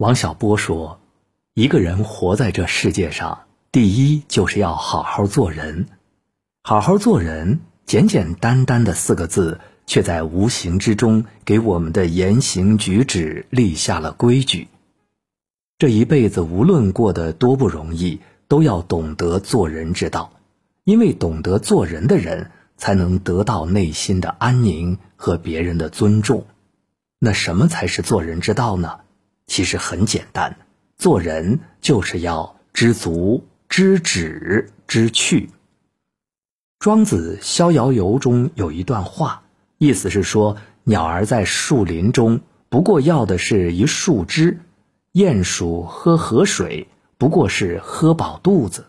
王小波说：“一个人活在这世界上，第一就是要好好做人。好好做人，简简单单的四个字，却在无形之中给我们的言行举止立下了规矩。这一辈子无论过得多不容易，都要懂得做人之道，因为懂得做人的人，才能得到内心的安宁和别人的尊重。那什么才是做人之道呢？”其实很简单，做人就是要知足、知止、知去。庄子《逍遥游》中有一段话，意思是说，鸟儿在树林中，不过要的是一树枝；鼹鼠喝河水，不过是喝饱肚子。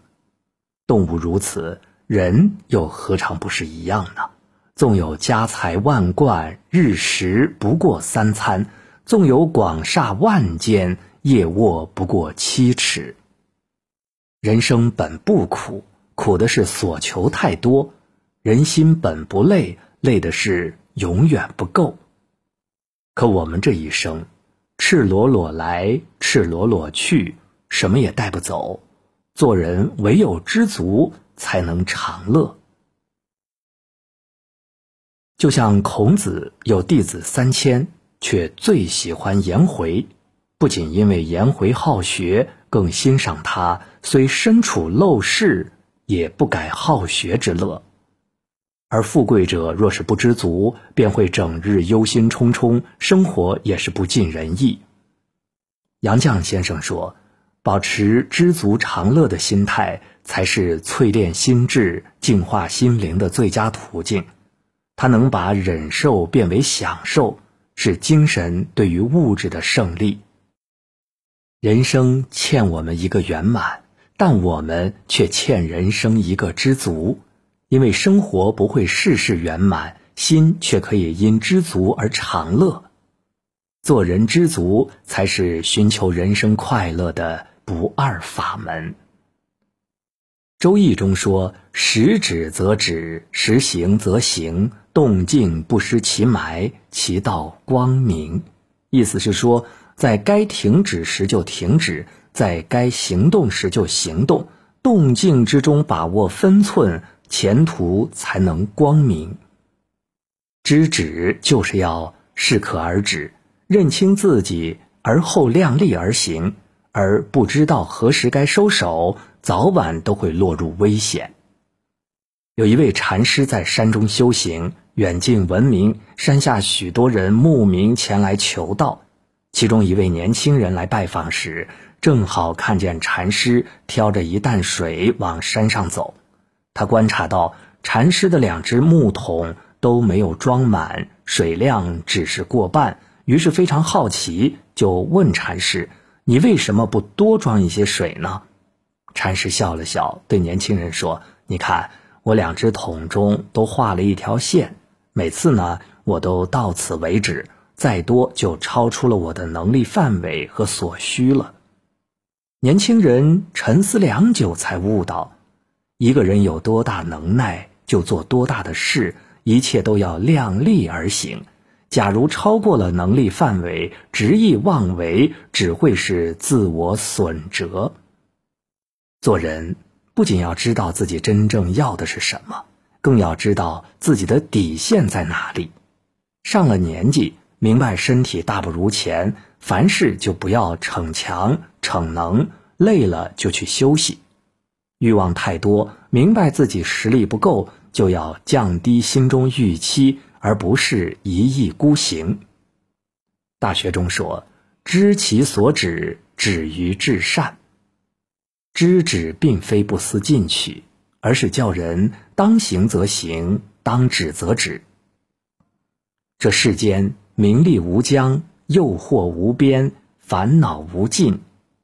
动物如此，人又何尝不是一样呢？纵有家财万贯，日食不过三餐。纵有广厦万间，夜卧不过七尺。人生本不苦，苦的是所求太多；人心本不累，累的是永远不够。可我们这一生，赤裸裸来，赤裸裸去，什么也带不走。做人唯有知足，才能长乐。就像孔子有弟子三千。却最喜欢颜回，不仅因为颜回好学，更欣赏他虽身处陋室，也不改好学之乐。而富贵者若是不知足，便会整日忧心忡忡，生活也是不尽人意。杨绛先生说：“保持知足常乐的心态，才是淬炼心智、净化心灵的最佳途径。它能把忍受变为享受。”是精神对于物质的胜利。人生欠我们一个圆满，但我们却欠人生一个知足。因为生活不会事事圆满，心却可以因知足而长乐。做人知足，才是寻求人生快乐的不二法门。《周易》中说：“时止则止，时行则行。”动静不失其埋，其道光明。意思是说，在该停止时就停止，在该行动时就行动，动静之中把握分寸，前途才能光明。知止就是要适可而止，认清自己，而后量力而行。而不知道何时该收手，早晚都会落入危险。有一位禅师在山中修行。远近闻名，山下许多人慕名前来求道。其中一位年轻人来拜访时，正好看见禅师挑着一担水往山上走。他观察到禅师的两只木桶都没有装满，水量只是过半，于是非常好奇，就问禅师：“你为什么不多装一些水呢？”禅师笑了笑，对年轻人说：“你看，我两只桶中都画了一条线。”每次呢，我都到此为止，再多就超出了我的能力范围和所需了。年轻人沉思良久，才悟到：一个人有多大能耐，就做多大的事，一切都要量力而行。假如超过了能力范围，执意妄为，只会是自我损折。做人不仅要知道自己真正要的是什么。更要知道自己的底线在哪里。上了年纪，明白身体大不如前，凡事就不要逞强逞能，累了就去休息。欲望太多，明白自己实力不够，就要降低心中预期，而不是一意孤行。大学中说：“知其所止，止于至善。”知止并非不思进取。而是叫人当行则行，当止则止。这世间名利无疆，诱惑无边，烦恼无尽，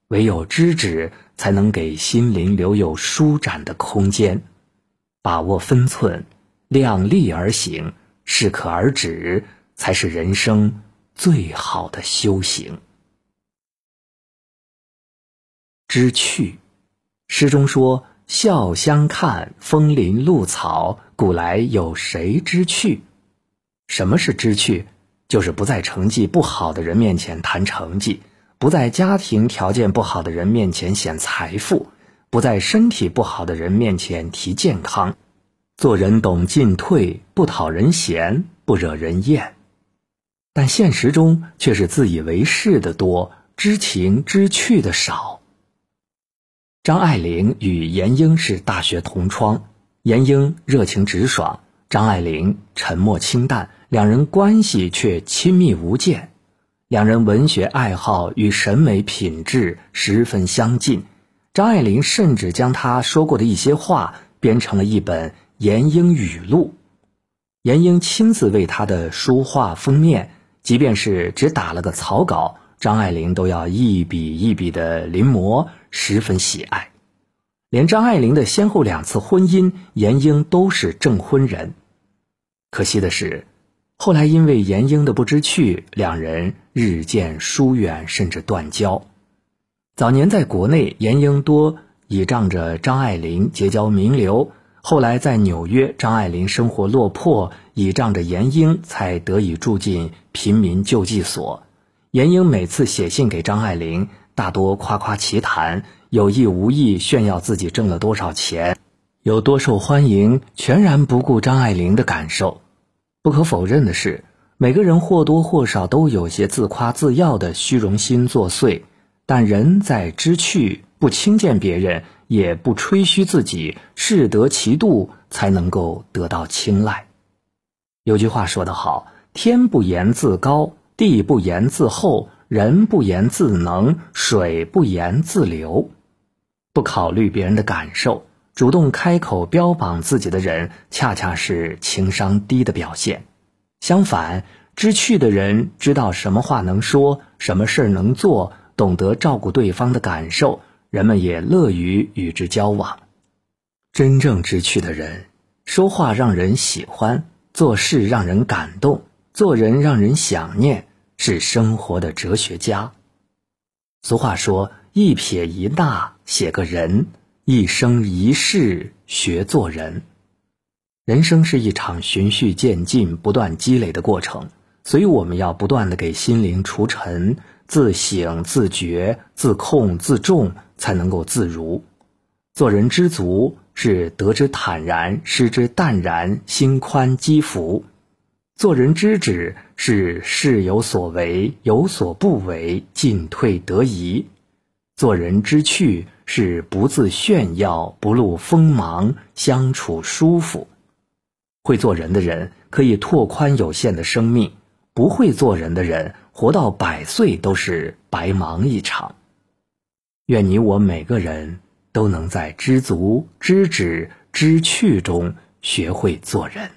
唯有知止，才能给心灵留有舒展的空间。把握分寸，量力而行，适可而止，才是人生最好的修行。知趣，诗中说。笑相看，枫林露草，古来有谁知趣？什么是知趣？就是不在成绩不好的人面前谈成绩，不在家庭条件不好的人面前显财富，不在身体不好的人面前提健康。做人懂进退，不讨人嫌，不惹人厌。但现实中却是自以为是的多，知情知趣的少。张爱玲与闫英是大学同窗，闫英热情直爽，张爱玲沉默清淡，两人关系却亲密无间。两人文学爱好与审美品质十分相近，张爱玲甚至将她说过的一些话编成了一本。闫英语录，闫英亲自为他的书画封面，即便是只打了个草稿，张爱玲都要一笔一笔的临摹，十分喜爱。连张爱玲的先后两次婚姻，闫英都是证婚人。可惜的是，后来因为闫英的不知趣，两人日渐疏远，甚至断交。早年在国内，闫英多倚仗着张爱玲结交名流。后来在纽约，张爱玲生活落魄，倚仗着闫英才得以住进贫民救济所。闫英每次写信给张爱玲，大多夸夸其谈，有意无意炫耀自己挣了多少钱，有多受欢迎，全然不顾张爱玲的感受。不可否认的是，每个人或多或少都有些自夸自耀的虚荣心作祟，但人在知趣，不轻贱别人。也不吹嘘自己，适得其度才能够得到青睐。有句话说得好：“天不言自高，地不言自厚，人不言自能，水不言自流。”不考虑别人的感受，主动开口标榜自己的人，恰恰是情商低的表现。相反，知趣的人知道什么话能说，什么事儿能做，懂得照顾对方的感受。人们也乐于与之交往。真正知趣的人，说话让人喜欢，做事让人感动，做人让人想念，是生活的哲学家。俗话说：“一撇一捺写个人，一生一世学做人。”人生是一场循序渐进、不断积累的过程，所以我们要不断的给心灵除尘，自省、自觉、自控、自重。才能够自如，做人知足是得之坦然，失之淡然，心宽积福；做人知止是事有所为，有所不为，进退得宜；做人知趣是不自炫耀，不露锋芒，相处舒服。会做人的人可以拓宽有限的生命，不会做人的人活到百岁都是白忙一场。愿你我每个人都能在知足、知止、知趣中学会做人。